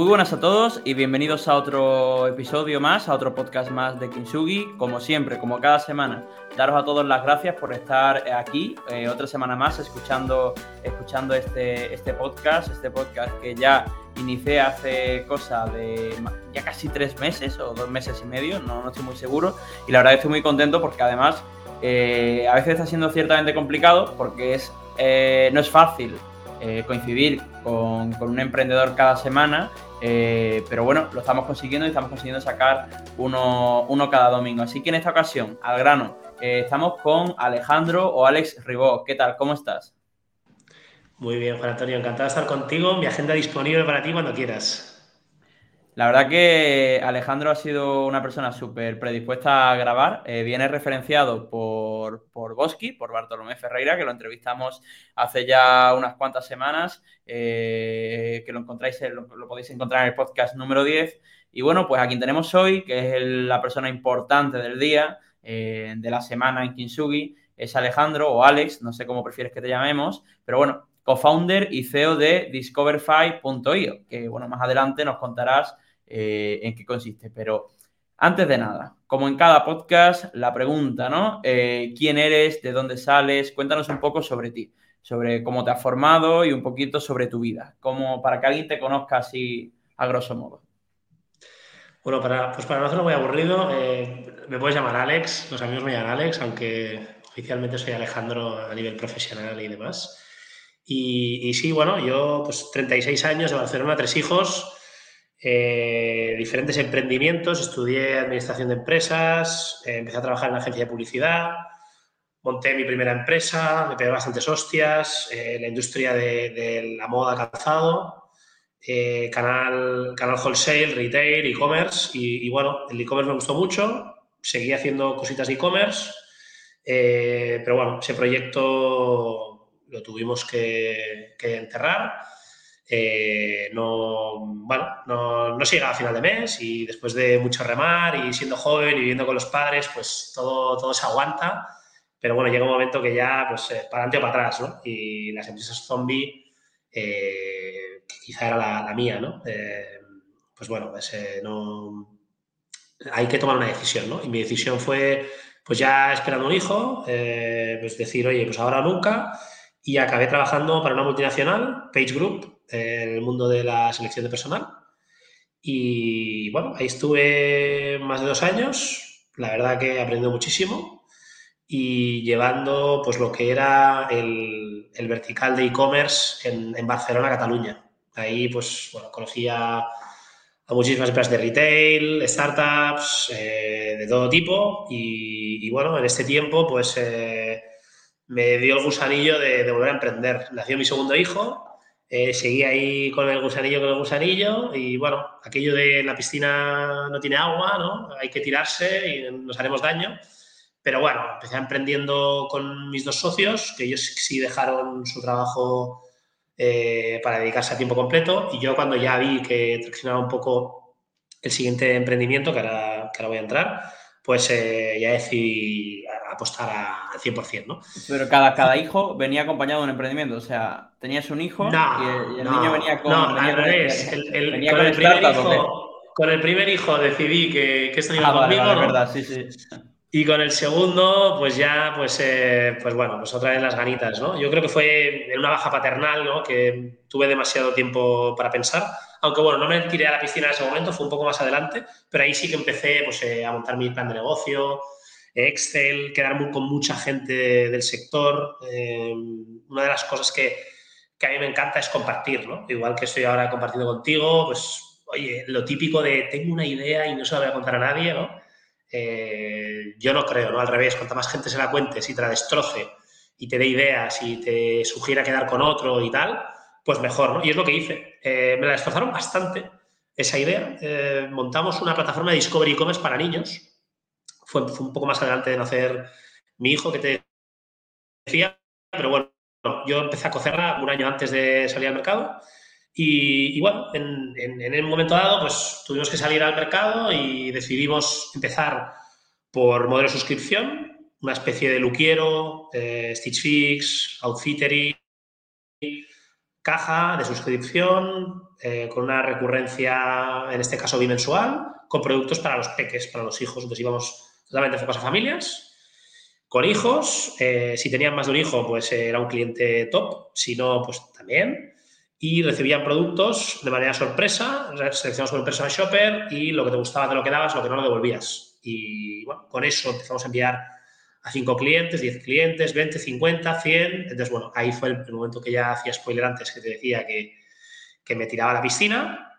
Muy buenas a todos y bienvenidos a otro episodio más, a otro podcast más de Kinsugi. Como siempre, como cada semana, daros a todos las gracias por estar aquí eh, otra semana más escuchando, escuchando este, este podcast, este podcast que ya inicié hace cosa de ya casi tres meses o dos meses y medio, no, estoy muy seguro. Y la verdad estoy muy contento porque además eh, a veces está siendo ciertamente complicado porque es, eh, no es fácil eh, coincidir con, un emprendedor cada semana, eh, pero bueno, lo estamos consiguiendo y estamos consiguiendo sacar uno, cada domingo. Así que en esta ocasión, al grano, eh, estamos con Alejandro o Alex Ribó. ¿Qué tal? ¿Cómo estás? Muy bien, Juan Antonio, encantado de estar contigo. Mi agenda disponible para ti cuando quieras. La verdad que Alejandro ha sido una persona súper predispuesta a grabar. Viene referenciado por, por Boschi, por Bartolomé Ferreira, que lo entrevistamos hace ya unas cuantas semanas, eh, que lo encontráis, lo, podéis encontrar en el podcast número 10. Y bueno, pues a quien tenemos hoy, que es la persona importante del día, eh, de la semana en Kinsugi, es Alejandro o Alex, no sé cómo prefieres que te llamemos, pero bueno, co-founder y CEO de Discoverify.io, que bueno, más adelante nos contarás eh, en qué consiste. Pero antes de nada, como en cada podcast, la pregunta, ¿no? Eh, ¿Quién eres? ¿De dónde sales? Cuéntanos un poco sobre ti, sobre cómo te has formado y un poquito sobre tu vida, como para que alguien te conozca así a grosso modo. Bueno, para, pues para no hacerlo muy aburrido, eh, me puedes llamar Alex, los amigos me llaman Alex, aunque oficialmente soy Alejandro a nivel profesional y demás. Y, sí, bueno, yo pues 36 años de Barcelona, tres hijos, eh, diferentes emprendimientos, estudié administración de empresas, eh, empecé a trabajar en una agencia de publicidad, monté mi primera empresa, me pegué bastantes hostias, eh, la industria de, la moda calzado, canal, canal wholesale, retail, e-commerce y, bueno, el e-commerce me gustó mucho, seguí haciendo cositas e-commerce, pero bueno, ese proyecto lo tuvimos que, enterrar. Eh, no, bueno, no, no se llegaba a final de mes y después de mucho remar y siendo joven y viviendo con los padres, pues todo, todo se aguanta. Pero bueno, llega un momento que ya, pues, eh, para adelante o para atrás, ¿no? Y las empresas zombie, eh, que quizá era la, mía, ¿no? pues bueno, pues, no, hay que tomar una decisión, ¿no? Y mi decisión fue, pues ya esperando un hijo, pues decir, oye, pues ahora nunca y acabé trabajando para una multinacional, Page Group, en el mundo de la selección de personal. Y bueno, ahí estuve más de dos años, la verdad que aprendí muchísimo y llevando pues lo que era el, el vertical de e-commerce en, en, Barcelona, Cataluña. Ahí pues bueno, conocía a muchísimas empresas de retail, startups, eh, de todo tipo y, y, bueno, en este tiempo pues... Eh, me dio el gusanillo de, volver a emprender. Nació mi segundo hijo, eh, seguí ahí con el gusanillo, con el gusanillo, y bueno, aquello de la piscina no tiene agua, ¿no? Hay que tirarse y nos haremos daño. Pero bueno, empecé emprendiendo con mis dos socios, que ellos sí dejaron su trabajo eh, para dedicarse a tiempo completo, y yo cuando ya vi que traccionaba un poco el siguiente emprendimiento, que ahora, que ahora voy a entrar, pues eh, ya decidí apostar al 100%, ¿no? Pero cada, cada hijo venía acompañado de un emprendimiento, o sea, tenías un hijo y, el, niño venía con... No, al revés, el, con, el primer hijo, con el primer hijo decidí que, que esto iba ah, conmigo, ¿no? verdad, sí, sí. Y con el segundo, pues ya, pues, eh, pues bueno, pues otra vez las ganitas, ¿no? Yo creo que fue en una baja paternal, ¿no? Que tuve demasiado tiempo para pensar aunque bueno, no me tiré a la piscina en ese momento, fue un poco más adelante, pero ahí sí que empecé pues, eh, a montar mi plan de negocio, Excel, quedar con mucha gente del sector. Eh, una de las cosas que, que, a mí me encanta es compartir, ¿no? Igual que estoy ahora compartiendo contigo, pues, oye, lo típico de tengo una idea y no se la voy a contar a nadie, ¿no? Eh, yo no creo, ¿no? Al revés, cuanta más gente se la cuente, si te la destroce y te dé ideas y te sugiera quedar con otro y tal, pues mejor, ¿no? Y es lo que hice. Eh, me la destrozaron bastante esa idea. Montamos una plataforma de Discovery E-Commerce para niños. Fue, un poco más adelante de nacer mi hijo, que te decía, pero bueno, yo empecé a cocerla un año antes de salir al mercado. Y, bueno, en, en, en, un momento dado, pues tuvimos que salir al mercado y decidimos empezar por modelo de suscripción, una especie de Luquiero, eh, Stitch Fix, Outfittery, caja de suscripción, eh, con una recurrencia, en este caso bimensual, con productos para los peques, para los hijos. Entonces íbamos totalmente enfocados a familias, con hijos. Eh, si tenían más de un hijo, pues era un cliente top. Si no, pues también. Y recibían productos de manera sorpresa, seleccionamos por un shopper y lo que te gustaba te lo quedabas, lo que no lo devolvías. Y bueno, con eso empezamos a enviar a 5 clientes, 10 clientes, 20, 50, 100. Entonces, bueno, ahí fue el, momento que ya hacía spoiler antes, que te decía que, que, me tiraba a la piscina.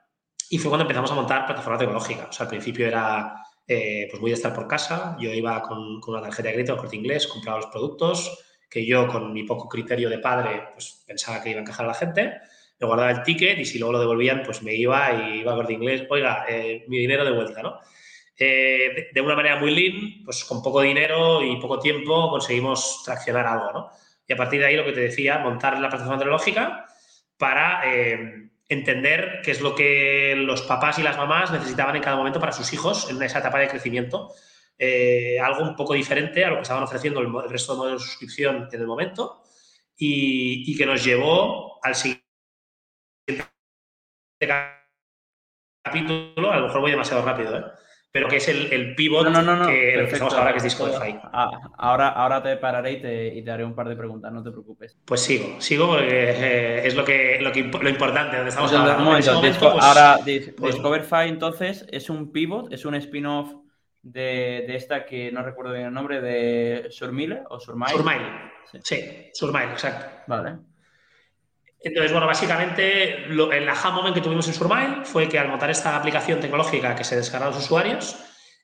Y fue cuando empezamos a montar plataforma tecnológica. O sea, al principio era, eh, pues voy a estar por casa. Yo iba con, con una tarjeta de crédito, corte inglés, compraba los productos, que yo con mi poco criterio de padre, pues pensaba que iba a encajar a la gente. Me guardaba el ticket y si luego lo devolvían, pues me iba y iba a corte inglés, oiga, eh, mi dinero de vuelta, ¿no? Eh, de, una manera muy lean, pues con poco dinero y poco tiempo conseguimos traccionar algo, ¿no? Y a partir de ahí lo que te decía, montar la plataforma tecnológica para eh, entender qué es lo que los papás y las mamás necesitaban en cada momento para sus hijos en esa etapa de crecimiento. Eh, algo un poco diferente a lo que estaban ofreciendo el, resto de modelos de suscripción en el momento y, y que nos llevó al siguiente capítulo, a lo mejor voy demasiado rápido, ¿eh? Pero que es el, el pivot que empezamos ahora, que es Discovery. Ah, ahora, ahora te pararé y te, y te, haré un par de preguntas, no te preocupes. Pues sigo, sigo porque eh, es lo, que, lo, que, lo importante, donde estamos pues, ahora. Un momento, pues, ahora, pues, Discoverify entonces es un pivot, es un spin-off de, de, esta que no recuerdo bien el nombre, de Surmile o Surmile. Surmile, sí, sí Surmile, exacto. Vale. Entonces, bueno, básicamente el aha moment que tuvimos en Surmile fue que al montar esta aplicación tecnológica que se descargaron los usuarios,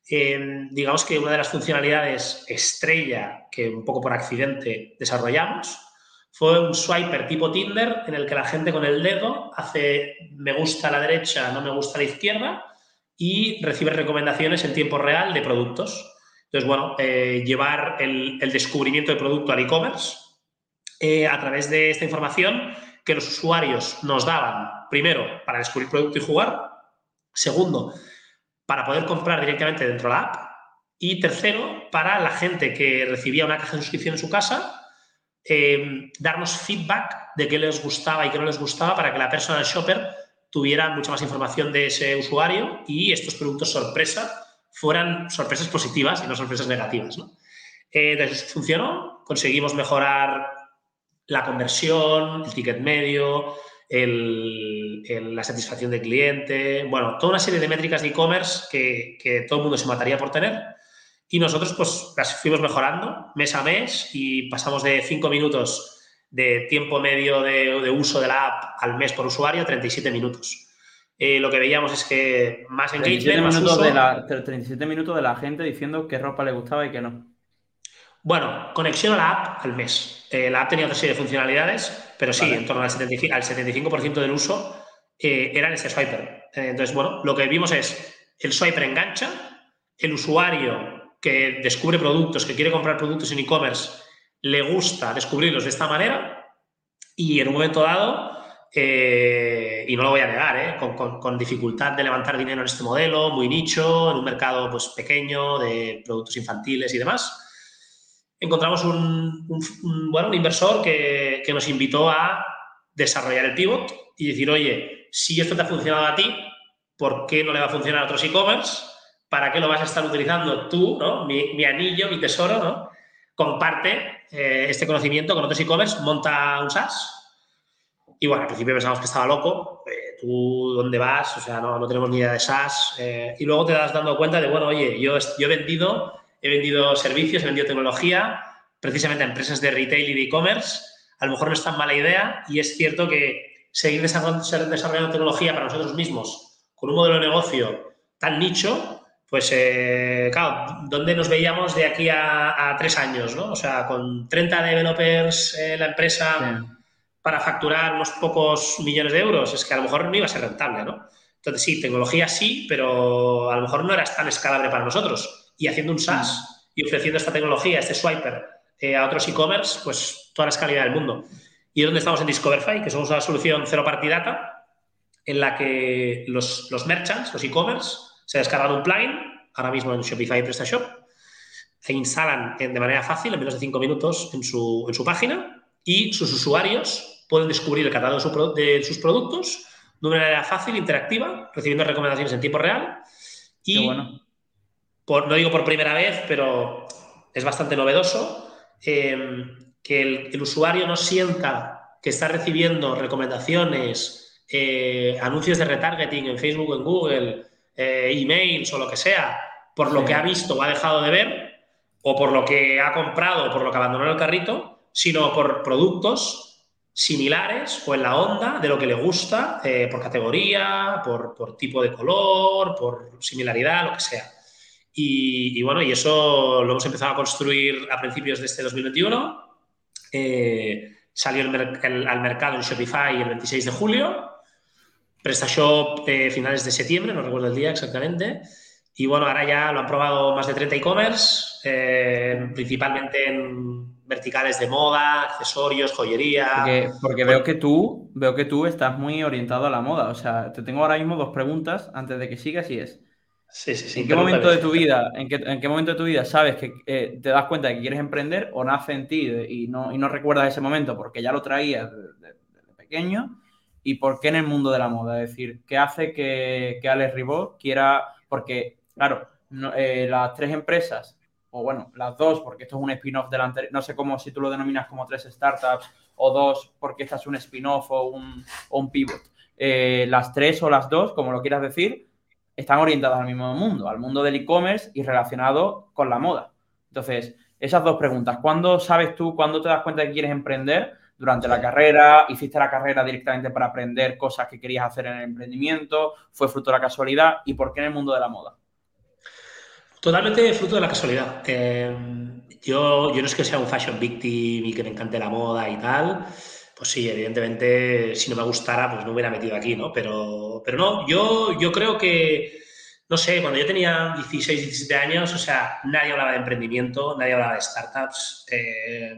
em, digamos que una de las funcionalidades estrella que un poco por accidente desarrollamos fue un swiper tipo Tinder en el que la gente con el dedo hace me gusta a la derecha, no me gusta a la izquierda y recibe recomendaciones en tiempo real de productos. Entonces, bueno, eh, llevar el, descubrimiento de producto al e-commerce eh, a través de esta información que los usuarios nos daban, primero, para descubrir producto y jugar, segundo, para poder comprar directamente dentro de la app, y tercero, para la gente que recibía una caja de suscripción en su casa, eh, darnos feedback de qué les gustaba y qué no les gustaba para que la persona del shopper tuviera mucha más información de ese usuario y estos productos sorpresa fueran sorpresas positivas y no sorpresas negativas. ¿no? Eh, funcionó, conseguimos mejorar la conversión, el ticket medio, la satisfacción del cliente, bueno, toda una serie de métricas de e-commerce que, todo el mundo se mataría por tener. Y nosotros pues las fuimos mejorando mes a mes y pasamos de 5 minutos de tiempo medio de, uso de la app al mes por usuario a 37 minutos. Eh, lo que veíamos es que más engagement, más minutos De la, 37 minutos de la gente diciendo qué ropa le gustaba y qué no. Bueno, conexión a la app al mes. Eh, la app tenía otra serie de funcionalidades, pero sí, en torno al 75%, al 75 del uso eh, era en ese swiper. Eh, entonces, bueno, lo que vimos es el swiper engancha, el usuario que descubre productos, que quiere comprar productos en e-commerce, le gusta descubrirlos de esta manera y en un momento dado, y no lo voy a negar, con, con, dificultad de levantar dinero en este modelo, muy nicho, en un mercado pues, pequeño de productos infantiles y demás, encontramos un, bueno, un inversor que, nos invitó a desarrollar el pivot y decir, oye, si esto te ha funcionado a ti, ¿por qué no le va a funcionar a otros e-commerce? ¿Para qué lo vas a estar utilizando tú, ¿no? mi, anillo, mi tesoro? ¿no? Comparte eh, este conocimiento con otros e-commerce, monta un SaaS. Y bueno, al principio pensamos que estaba loco. Eh, ¿Tú dónde vas? O sea, no, no tenemos ni idea de SaaS. Eh, y luego te das dando cuenta de, bueno, oye, yo, yo he vendido he vendido servicios, he vendido tecnología, precisamente a empresas de retail y de e-commerce. A lo mejor no es tan mala idea y es cierto que seguir desarrollando, tecnología para nosotros mismos con un modelo de negocio tan nicho, pues eh, claro, ¿dónde nos veíamos de aquí a, tres años? ¿no? O sea, con 30 developers la empresa para facturar unos pocos millones de euros, es que a lo mejor no iba a ser rentable, ¿no? Entonces sí, tecnología sí, pero a lo mejor no era tan escalable para nosotros y haciendo un SaaS y ofreciendo esta tecnología, este swiper, eh, a otros e-commerce, pues toda la escalidad del mundo. Y es donde estamos en Discoverify, que somos una solución cero party data, en la que los, los merchants, los e-commerce, se descargan un plugin, ahora mismo en Shopify y PrestaShop, se instalan de manera fácil, en menos de cinco minutos, en su, en su página, y sus usuarios pueden descubrir el catálogo de sus productos de una manera fácil, interactiva, recibiendo recomendaciones en tiempo real. Y, bueno. Por, no digo por primera vez, pero es bastante novedoso, em, que el, usuario no sienta que está recibiendo recomendaciones, eh, anuncios de retargeting en Facebook o en Google, eh, emails o lo que sea, por lo que ha visto o ha dejado de ver, o por lo que ha comprado o por lo que abandonó el carrito, sino por productos similares o en la onda de lo que le gusta eh, por categoría, por, tipo de color, por similaridad, lo que sea. Y, bueno, y eso lo hemos empezado a construir a principios de este 2021. Eh, salió al mercado en Shopify el 26 de julio. PrestaShop eh, finales de septiembre, no recuerdo el día exactamente. Y bueno, ahora ya lo han probado más de 30 e-commerce, eh, principalmente en verticales de moda, accesorios, joyería. Porque, veo que tú, veo que tú estás muy orientado a la moda. O sea, te tengo ahora mismo dos preguntas antes de que sigas y es. Sí, sí, sí. ¿En qué momento de tu vida, en qué, momento de tu vida sabes que eh, te das cuenta de que quieres emprender o nace en ti y no, y no recuerdas ese momento porque ya lo traías desde, pequeño? ¿Y por qué en el mundo de la moda? Es decir, ¿qué hace que, que Alex Ribot quiera, porque, claro, eh, las tres empresas o bueno, las dos, porque esto es un spin-off del anterior, no sé cómo, si tú lo denominas como tres startups, o dos, porque esta es un spin-off o un, un, pivot. Eh, las tres o las dos, como lo quieras decir, están orientadas al mismo mundo, al mundo del e-commerce y relacionado con la moda. Entonces, esas dos preguntas. ¿Cuándo sabes tú, cuándo te das cuenta que quieres emprender? Durante la carrera, hiciste la carrera directamente para aprender cosas que querías hacer en el emprendimiento, fue fruto de la casualidad y por qué en el mundo de la moda. Totalmente fruto de la casualidad. Eh, yo, yo no es que sea un fashion victim y que me encante la moda y tal. Pues sí, evidentemente, si no me gustara, pues no hubiera metido aquí, ¿no? Pero, pero no, yo, yo creo que, no sé, cuando yo tenía 16, 17 años, o sea, nadie hablaba de emprendimiento, nadie hablaba de startups. Eh,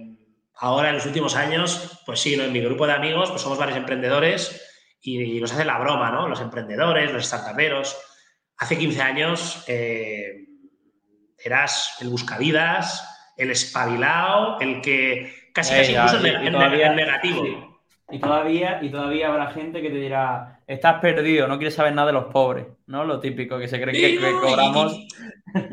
ahora, en los últimos años, pues sí, ¿no? En mi grupo de amigos, pues somos varios emprendedores y, nos hacen la broma, ¿no? Los emprendedores, los startuperos. Hace 15 años, eh, eras el buscavidas, el espabilado, el que casi casi incluso el, negativo. Y todavía, y todavía habrá gente que te dirá, estás perdido, no quieres saber nada de los pobres, ¿no? Lo típico, que se cree que, cobramos.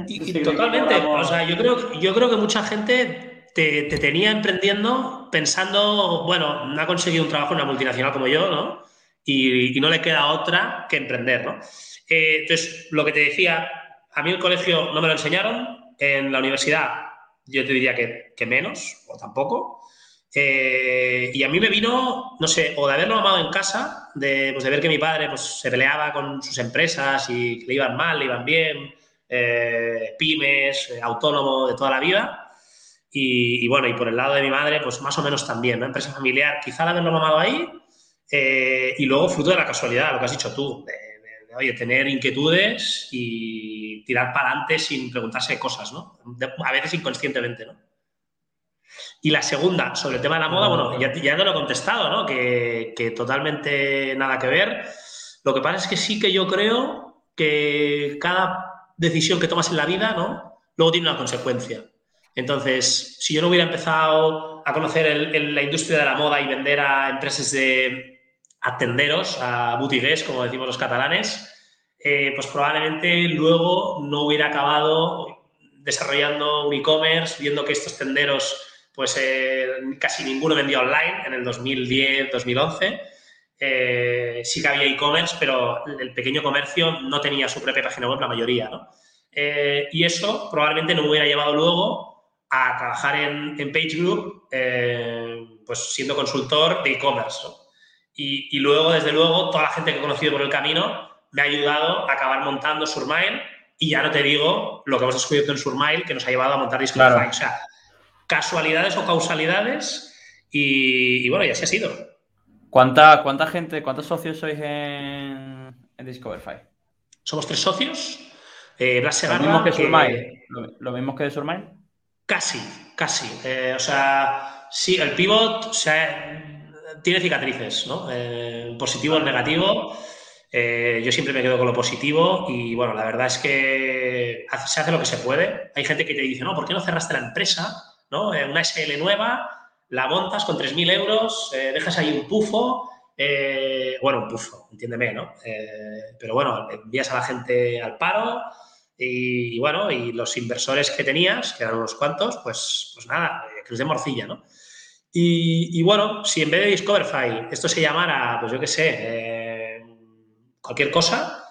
Y, totalmente. O sea, yo creo, yo creo que mucha gente te, tenía emprendiendo pensando, bueno, no ha conseguido un trabajo en una multinacional como yo, ¿no? Y, no le queda otra que emprender, ¿no? Eh, entonces, lo que te decía, a mí el colegio no me lo enseñaron, en la universidad yo te diría que, menos, o tampoco. Eh, y a mí me vino, no sé, o de haberlo amado en casa, de, pues de ver que mi padre pues, se peleaba con sus empresas y que le iban mal, le iban bien, eh, pymes, eh, autónomo de toda la vida. Y, bueno, y por el lado de mi madre, pues más o menos también, ¿no? Empresa familiar, quizá de haberlo amado ahí. y luego, fruto de la casualidad, lo que has dicho tú, oye, tener inquietudes y tirar para adelante sin preguntarse cosas, ¿no? A veces inconscientemente, ¿no? Y la segunda, sobre el tema de la moda, bueno, ya, te lo he contestado, ¿no? Que, totalmente nada que ver. Lo que pasa es que sí que yo creo que cada decisión que tomas en la vida, ¿no? Luego tiene una consecuencia. Entonces, si yo no hubiera empezado a conocer la industria de la moda y vender a empresas de, atenderos a boutiques, como decimos los catalanes, eh, pues probablemente luego no hubiera acabado desarrollando un e-commerce, viendo que estos tenderos, pues eh, casi ninguno vendía online en el 2010, 2011. Eh, sí que había e-commerce, pero el pequeño comercio no tenía su propia página web, la mayoría, ¿no? y eso probablemente no me hubiera llevado luego a trabajar en, en PageGroup, pues siendo consultor de e-commerce. Y, luego, desde luego, toda la gente que he conocido por el camino me ha ayudado a acabar montando Surmile y ya no te digo lo que hemos descubierto en Surmile que nos ha llevado a montar Discoverify. O sea, casualidades o causalidades y, bueno, y así ha sido. ¿Cuánta, ¿Cuánta gente, cuántos socios sois en, en Discoverify? Somos tres socios. Eh, Blas ¿Lo mismo que Surmile? ¿Lo, mismo que de Surmile? Casi, casi. Eh, o sea, sí, el pivot, o sea, tiene cicatrices, ¿no? Eh, positivo o negativo. Eh, yo siempre me quedo con lo positivo y bueno, la verdad es que se hace lo que se puede. Hay gente que te dice, no, ¿por qué no cerraste la empresa? ¿No? Eh, una SL nueva, la montas con 3.000 euros, eh, dejas ahí un pufo, bueno, un pufo, entiéndeme, ¿no? pero bueno, envías a la gente al paro y, bueno, y los inversores que tenías, que eran unos cuantos, pues, pues nada, que de morcilla, ¿no? Y, bueno, si en vez de Discoverify esto se llamara, pues yo qué sé, cualquier cosa,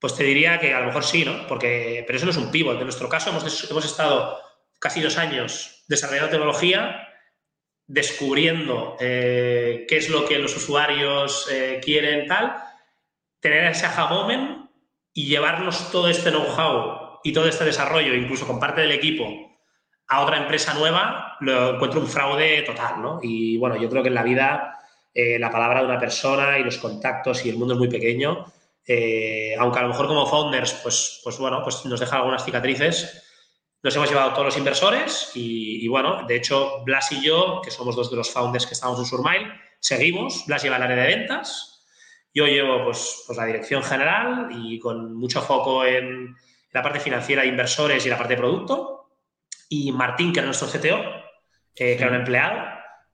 pues te diría que a lo mejor sí, ¿no? Porque, pero eso no es un pivot. En nuestro caso hemos, hemos estado casi dos años desarrollando tecnología, descubriendo eh, qué es lo que los usuarios eh, quieren, tal, tener ese aha y llevarnos todo este know-how y todo este desarrollo, incluso con parte del equipo, a otra empresa nueva, lo encuentro un fraude total, ¿no? Y bueno, yo creo que en la vida eh, la palabra de una persona y los contactos y el mundo es muy pequeño eh, aunque a lo mejor como founders, pues, pues bueno, pues nos deja algunas cicatrices. Nos hemos llevado todos los inversores y, bueno, de hecho, Blas y yo, que somos dos de los founders que estamos en Surmile, seguimos. Blas lleva el área de ventas, yo llevo pues, pues la dirección general y con mucho foco en la parte financiera de inversores y la parte de producto. Y Martín, que era nuestro CTO, eh, que era un empleado,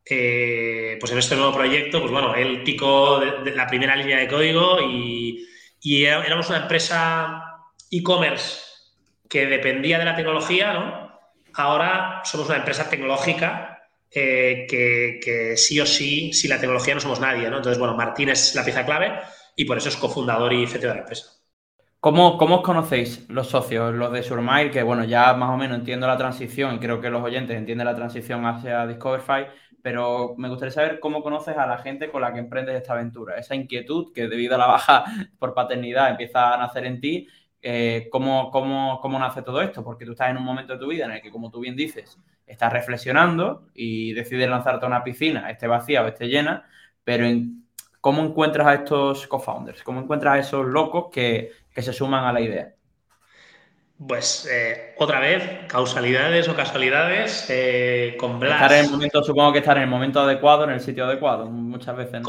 eh, pues en este nuevo proyecto, pues bueno, él picó de la primera línea de código y y éramos una empresa e-commerce que dependía de la tecnología, ¿no? Ahora somos una empresa tecnológica eh, que, sí o sí, si la tecnología no somos nadie, ¿no? Entonces, bueno, Martín es la pieza clave y por eso es cofundador y CTO de la empresa. ¿Cómo, ¿Cómo, os conocéis los socios, los de Surmile? Que bueno, ya más o menos entiendo la transición y creo que los oyentes entienden la transición hacia Discoverify, pero me gustaría saber cómo conoces a la gente con la que emprendes esta aventura. Esa inquietud que debido a la baja por paternidad empieza a nacer en ti, eh, ¿cómo, cómo, cómo, nace todo esto? Porque tú estás en un momento de tu vida en el que, como tú bien dices, estás reflexionando y decides lanzarte a una piscina, esté vacía o esté llena, pero ¿cómo encuentras a estos co-founders? ¿Cómo encuentras a esos locos que, que se suman a la idea? Pues eh, otra vez, causalidades o casualidades eh, con Blas. Estar en el momento, supongo que estar en el momento adecuado, en el sitio adecuado, muchas veces.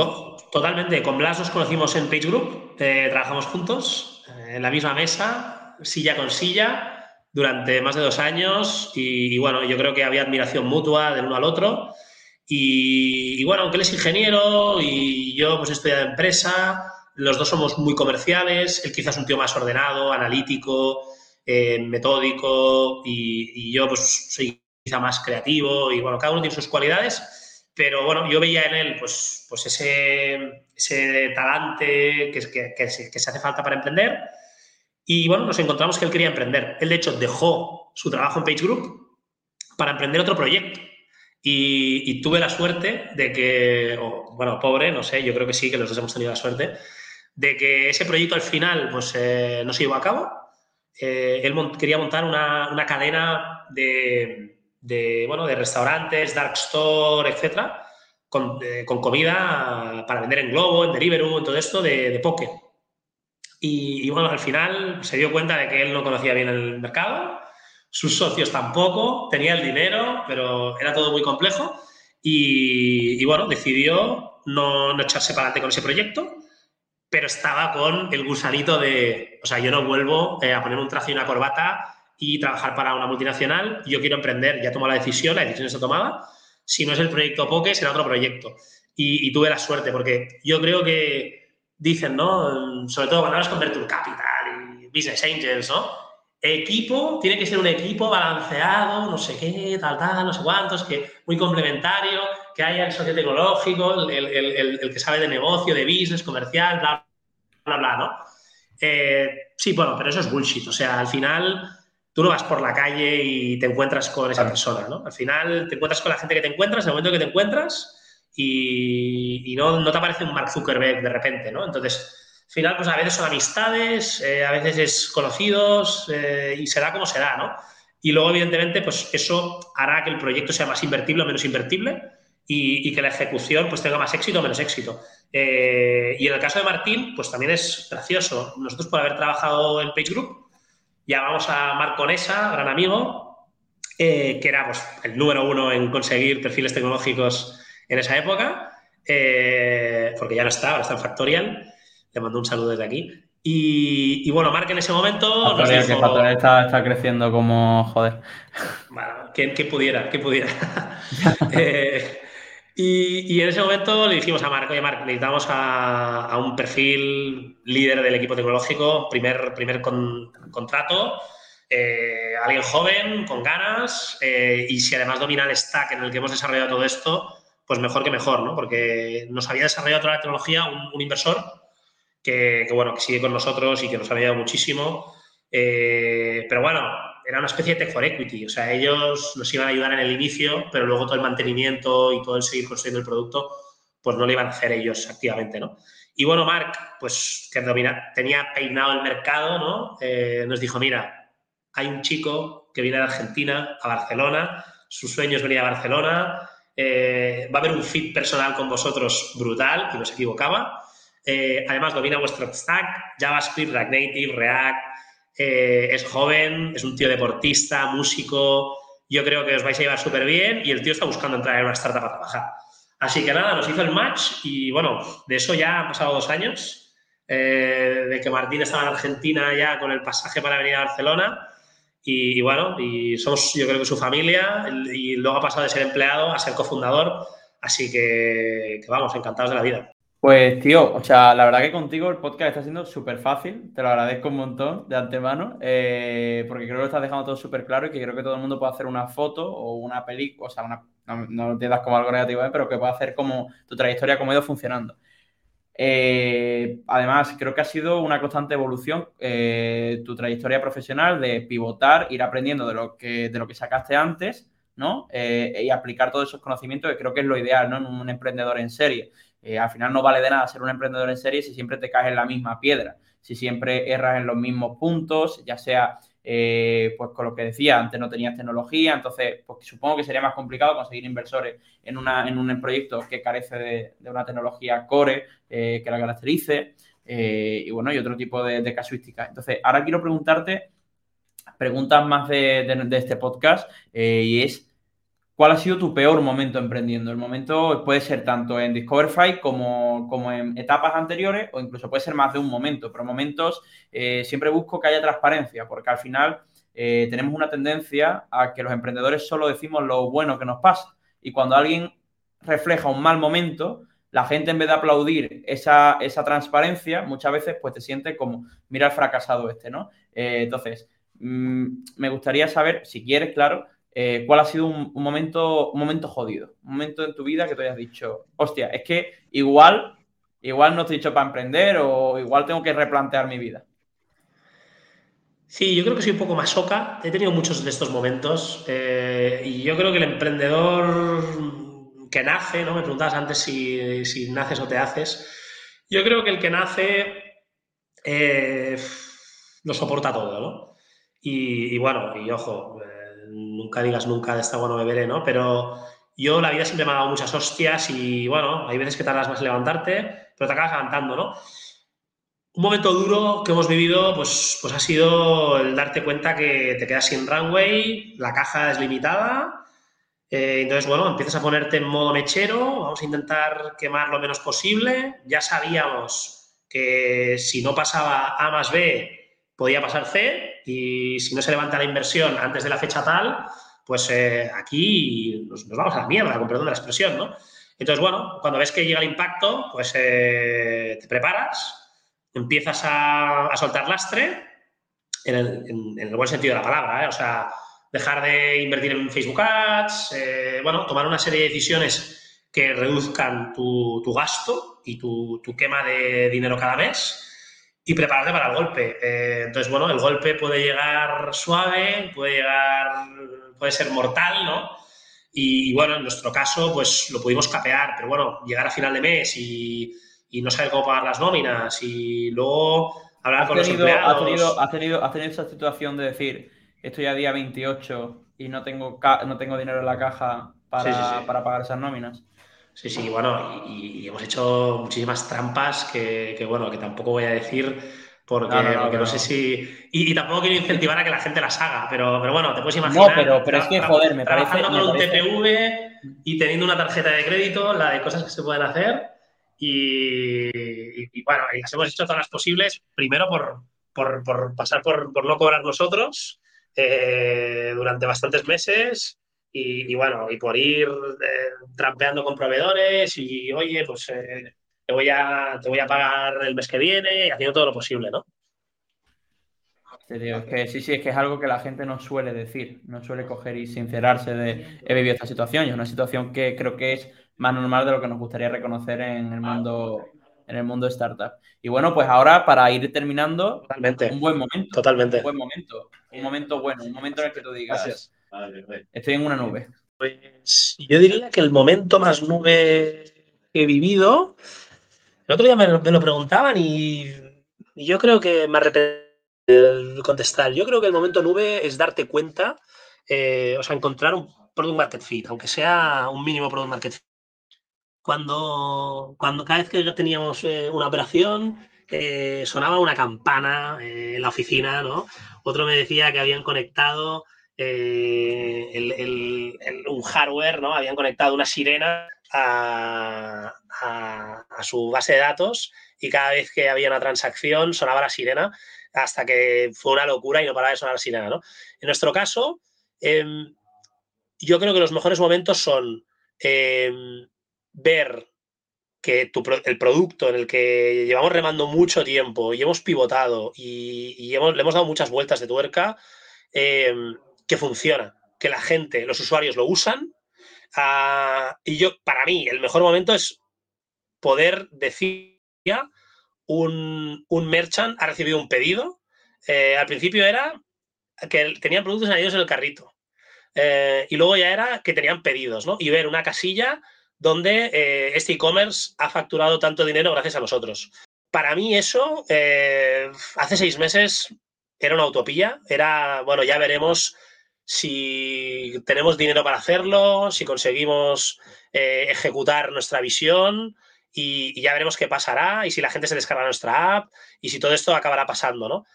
totalmente. Con Blas nos conocimos en Page Group, eh, trabajamos juntos en la misma mesa, silla con silla, durante más de dos años. Y, bueno, yo creo que había admiración mutua del uno al otro. Y, y bueno, aunque él es ingeniero y yo pues he estudiado empresa, los dos somos muy comerciales. Él quizás un tío más ordenado, analítico eh, metódico y, yo pues soy quizá más creativo y bueno, cada uno tiene sus cualidades, pero bueno, yo veía en él pues, pues ese, ese talante que, que, que, se, que se hace falta para emprender y bueno, nos encontramos que él quería emprender. Él de hecho dejó su trabajo en Page Group para emprender otro proyecto. Y, tuve la suerte de que, bueno, pobre, no sé, yo creo que sí, que los dos hemos tenido la suerte, de que ese proyecto al final pues, eh, no se llevó a cabo eh, él quería montar una, cadena de, bueno, de restaurantes, dark store, etcétera, con, comida para vender en Globo, en Deliveroo, en todo esto de, de poke. Y, bueno, al final se dio cuenta de que él no conocía bien el mercado, sus socios tampoco, tenía el dinero, pero era todo muy complejo. Y, bueno, decidió no, no echarse para adelante con ese proyecto pero estaba con el gusanito de, o sea, yo no vuelvo eh, a poner un traje y una corbata y trabajar para una multinacional, yo quiero emprender, ya tomó la decisión, la decisión está tomada, si no es el proyecto Poke, será otro proyecto. Y, tuve la suerte, porque yo creo que dicen, ¿no? Sobre todo cuando hablas con Venture Capital y Business Angels, ¿no? Equipo, tiene que ser un equipo balanceado, no sé qué, tal, tal, no sé cuántos, que muy complementario, que haya el socio tecnológico, el, que sabe de negocio, de business, comercial, bla, bla, bla, ¿no? Eh, sí, bueno, pero eso es bullshit. O sea, al final tú no vas por la calle y te encuentras con esa persona, ¿no? Al final te encuentras con la gente que te encuentras, en el momento que te encuentras y, no, no, te aparece un Mark Zuckerberg de repente, ¿no? Entonces, al final, pues a veces son amistades, eh, a veces es conocidos eh, y será como será, ¿no? Y luego, evidentemente, pues eso hará que el proyecto sea más invertible o menos invertible y, que la ejecución pues tenga más éxito o menos éxito. Eh, y en el caso de Martín, pues también es gracioso. Nosotros por haber trabajado en Page Group, llamamos a Marco Nesa, gran amigo, eh, que era pues, el número uno en conseguir perfiles tecnológicos en esa época, porque ya no está, ahora está en Factorial. Le mando un saludo desde aquí. Y, bueno, Mark en ese momento Factorial, que Factorial está, está, creciendo como joder. Bueno, que, pudiera, que pudiera. Y, en ese momento le dijimos a Marco, oye Marc, necesitamos a, un perfil líder del equipo tecnológico, primer, primer contrato, eh, alguien joven, con ganas, eh, y si además domina el stack en el que hemos desarrollado todo esto, pues mejor que mejor, ¿no? Porque nos había desarrollado toda la tecnología un, inversor que, bueno, que sigue con nosotros y que nos ha ayudado muchísimo. Eh, pero bueno, era una especie de tech for equity, o sea, ellos nos iban a ayudar en el inicio, pero luego todo el mantenimiento y todo el seguir construyendo el producto, pues no lo iban a hacer ellos activamente, ¿no? Y bueno, Mark, pues que tenía peinado el mercado, ¿no? Eh, nos dijo, mira, hay un chico que viene de Argentina a Barcelona, su sueño es venir a Barcelona, eh, va a haber un fit personal con vosotros brutal, y nos equivocaba. Eh, además, domina vuestro stack, JavaScript, React Native, React, eh, es joven, es un tío deportista, músico. Yo creo que os vais a llevar súper bien y el tío está buscando entrar en una startup a trabajar. Así que nada, nos hizo el match y bueno, de eso ya han pasado dos años, eh, de que Martín estaba en Argentina ya con el pasaje para venir a Barcelona y, bueno, y somos yo creo que su familia y luego ha pasado de ser empleado a ser cofundador, así que vamos, encantados de la vida. Pues tío, o sea, la verdad que contigo el podcast está siendo súper fácil, te lo agradezco un montón de antemano, eh, porque creo que lo estás dejando todo súper claro y que creo que todo el mundo puede hacer una foto o una película, o sea, una, no, lo entiendas como algo negativo, ¿eh? pero que pueda hacer como tu trayectoria, cómo ha ido funcionando. Eh, además, creo que ha sido una constante evolución tu trayectoria profesional de pivotar, ir aprendiendo de lo que, de lo que sacaste antes, ¿no? y aplicar todos esos conocimientos, que creo que es lo ideal, ¿no? En un emprendedor en serie eh, al final no vale de nada ser un emprendedor en serie si siempre te caes en la misma piedra, si siempre erras en los mismos puntos, ya sea, eh, pues con lo que decía, antes no tenías tecnología, entonces pues, supongo que sería más complicado conseguir inversores en, una, en un proyecto que carece de, una tecnología core eh, que la caracterice. y bueno, y otro tipo de, casuísticas. Entonces, ahora quiero preguntarte preguntas más de, de este podcast y es ¿Cuál ha sido tu peor momento emprendiendo? El momento puede ser tanto en Discoverify como, como en etapas anteriores o incluso puede ser más de un momento, pero momentos eh, siempre busco que haya transparencia porque al final eh, tenemos una tendencia a que los emprendedores solo decimos lo bueno que nos pasa y cuando alguien refleja un mal momento, la gente en vez de aplaudir esa, transparencia, muchas veces pues te siente como, mira el fracasado este, ¿no? Eh, entonces, mm, me gustaría saber, si quieres, claro, eh, ¿cuál ha sido un, momento, momento jodido? Un momento en tu vida que te hayas dicho, hostia, es que igual, igual no estoy dicho para emprender o igual tengo que replantear mi vida. Sí, yo creo que soy un poco masoca. He tenido muchos de estos momentos eh, y yo creo que el emprendedor que nace, ¿no? Me preguntabas antes si, naces o te haces. Yo creo que el que nace eh, lo soporta todo, ¿no? Y bueno, y ojo, nunca digas nunca de esta agua no beberé, ¿no? Pero yo la vida siempre me ha dado muchas hostias y bueno, hay veces que tardas más en levantarte, pero te acabas levantando, ¿no? Un momento duro que hemos vivido, pues, pues ha sido el darte cuenta que te quedas sin runway, la caja es limitada, eh, entonces, bueno, empiezas a ponerte en modo mechero, vamos a intentar quemar lo menos posible, ya sabíamos que si no pasaba A más B, podía pasar C y si no se levanta la inversión antes de la fecha tal, pues eh, aquí nos, vamos a la mierda, con perdón de la expresión, ¿no? Entonces, bueno, cuando ves que llega el impacto, pues eh, te preparas, empiezas a, soltar lastre, en el, buen sentido de la palabra, ¿eh? o sea, dejar de invertir en Facebook Ads, bueno, tomar una serie de decisiones que reduzcan tu, gasto y tu, tu, quema de dinero cada mes y prepararte para el golpe. Eh, entonces, bueno, el golpe puede llegar suave, puede llegar, puede ser mortal, ¿no? Y, bueno, en nuestro caso, pues lo pudimos capear, pero bueno, llegar a final de mes y, no saber cómo pagar las nóminas y luego hablar con los empleados. ¿has tenido, has, tenido, ¿Has tenido esa situación de decir, estoy a día 28 y no tengo, no tengo dinero en la caja para, para pagar esas nóminas? Sí, sí, bueno, y, hemos hecho muchísimas trampas que, bueno, que tampoco voy a decir porque no, sé si... Y, tampoco quiero incentivar a que la gente las haga, pero, pero bueno, te puedes imaginar... No, pero, pero es que, joder, me Trabajando con un TPV y teniendo una tarjeta de crédito, la de cosas que se pueden hacer y, bueno, y las hemos hecho todas las posibles, primero por, por, pasar por, no cobrar nosotros eh, durante bastantes meses y, bueno, y por ir eh, trampeando con proveedores y, oye, pues eh, te, voy a, te voy a pagar el mes que viene y haciendo todo lo posible, ¿no? Es que sí, sí, es que es algo que la gente no suele decir, no suele coger y sincerarse de he vivido esta situación y es una situación que creo que es más normal de lo que nos gustaría reconocer en el mundo en el mundo startup. Y bueno, pues ahora para ir terminando, Totalmente. un buen momento. Totalmente. Un buen momento. Un momento bueno, un momento en el que tú digas, estoy en una nube. Pues yo diría que el momento más nube que he vivido, el otro día me, lo preguntaban y, yo creo que me arrepentí de contestar. Yo creo que el momento nube es darte cuenta, eh, o sea, encontrar un product market fit, aunque sea un mínimo product market fit cuando, cuando cada vez que teníamos eh, una operación eh, sonaba una campana eh, en la oficina, ¿no? Otro me decía que habían conectado un hardware, ¿no? Habían conectado una sirena a, su base de datos y cada vez que había una transacción sonaba la sirena hasta que fue una locura y no paraba de sonar la sirena, ¿no? En nuestro caso, em, yo creo que los mejores momentos son em, ver que el producto en el que llevamos remando mucho tiempo y hemos pivotado y, hemos, le hemos dado muchas vueltas de tuerca, em, que funciona, que la gente, los usuarios lo usan. Ah, y yo, para mí, el mejor momento es poder decir ya un, un merchant ha recibido un pedido. Eh, al principio era que tenían productos añadidos en el carrito. Eh, y luego ya era que tenían pedidos, ¿no? Y ver una casilla donde eh, este e-commerce ha facturado tanto dinero gracias a nosotros. Para mí eso, eh, hace seis meses era una utopía, era, bueno, ya veremos si tenemos dinero para hacerlo, si conseguimos eh, ejecutar nuestra visión y, ya veremos qué pasará y si la gente se descarga nuestra app y si todo esto acabará pasando, ¿no?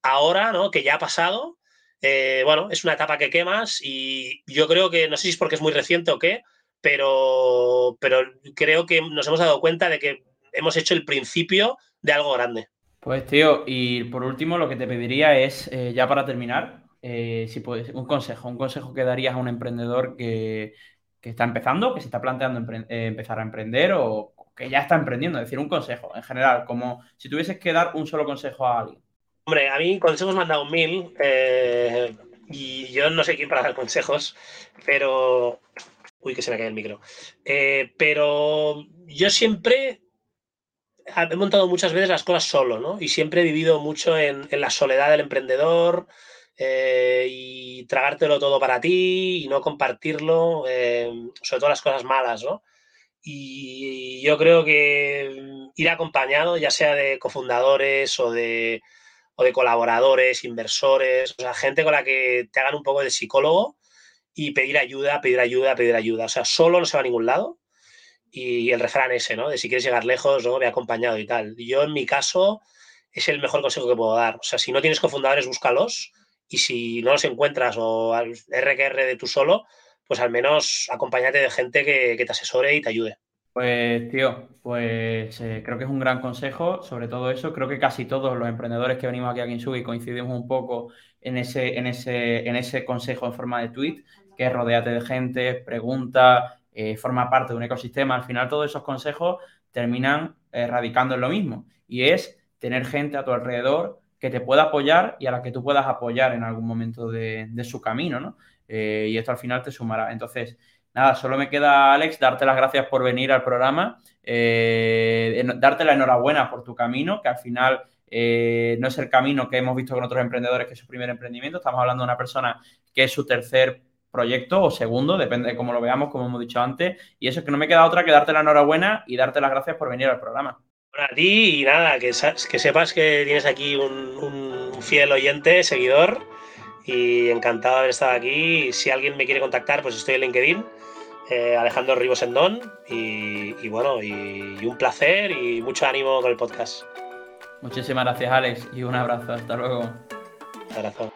Ahora, ¿no? Que ya ha pasado, bueno, es una etapa que quemas y yo creo que, no sé si es porque es muy reciente o qué, pero, pero creo que nos hemos dado cuenta de que hemos hecho el principio de algo grande. Pues tío, y por último lo que te pediría es, eh, ya para terminar, eh, si un consejo, un consejo que darías a un emprendedor que, está empezando, que se está planteando eh, empezar a emprender o que ya está emprendiendo, es decir, un consejo en general, como si tuvieses que dar un solo consejo a alguien. Hombre, a mí consejos me han dado mil y yo no sé quién para dar consejos, pero Uy, que se me cae el micro. Eh, pero yo siempre he montado muchas veces las cosas solo, ¿no? Y siempre he vivido mucho en, la soledad del emprendedor eh, y tragártelo todo para ti y no compartirlo, eh, sobre todo las cosas malas, ¿no? Y yo creo que ir acompañado, ya sea de cofundadores o de, o de colaboradores, inversores, o sea, gente con la que te hagan un poco de psicólogo, y pedir ayuda, pedir ayuda, pedir ayuda. O sea, solo no se va a ningún lado. Y el refrán ese, ¿no? De si quieres llegar lejos, ¿no? Me acompañado y tal. Yo, en mi caso, es el mejor consejo que puedo dar. O sea, si no tienes cofundadores, búscalos. Y si no los encuentras o al RQR de tú solo, pues al menos acompáñate de gente que, te asesore y te ayude. Pues, tío, pues eh, creo que es un gran consejo, sobre todo eso. Creo que casi todos los emprendedores que venimos aquí a Kinsugi coincidimos un poco en ese, en ese, en ese consejo en forma de tweet que rodeate de gente, pregunta, eh, forma parte de un ecosistema. Al final todos esos consejos terminan eh, radicando en lo mismo y es tener gente a tu alrededor que te pueda apoyar y a la que tú puedas apoyar en algún momento de, su camino, ¿no? Eh, y esto al final te sumará. Entonces, nada, solo me queda, Alex, darte las gracias por venir al programa, darte la enhorabuena por tu camino, que al final no es el camino que hemos visto con otros emprendedores, que es su primer emprendimiento. Estamos hablando de una persona que es su tercer proyecto o segundo, depende de cómo lo veamos, como hemos dicho antes. Y eso es que no me queda otra que darte la enhorabuena y darte las gracias por venir al programa. Bueno, a ti y nada, que, que sepas que tienes aquí un, fiel oyente, seguidor y encantado de haber estado aquí. Si alguien me quiere contactar, pues estoy en LinkedIn, eh, Alejandro Ribos Endón y, y bueno, y, y un placer y mucho ánimo con el podcast. Muchísimas gracias, Alex, y un abrazo. Hasta luego. Un abrazo.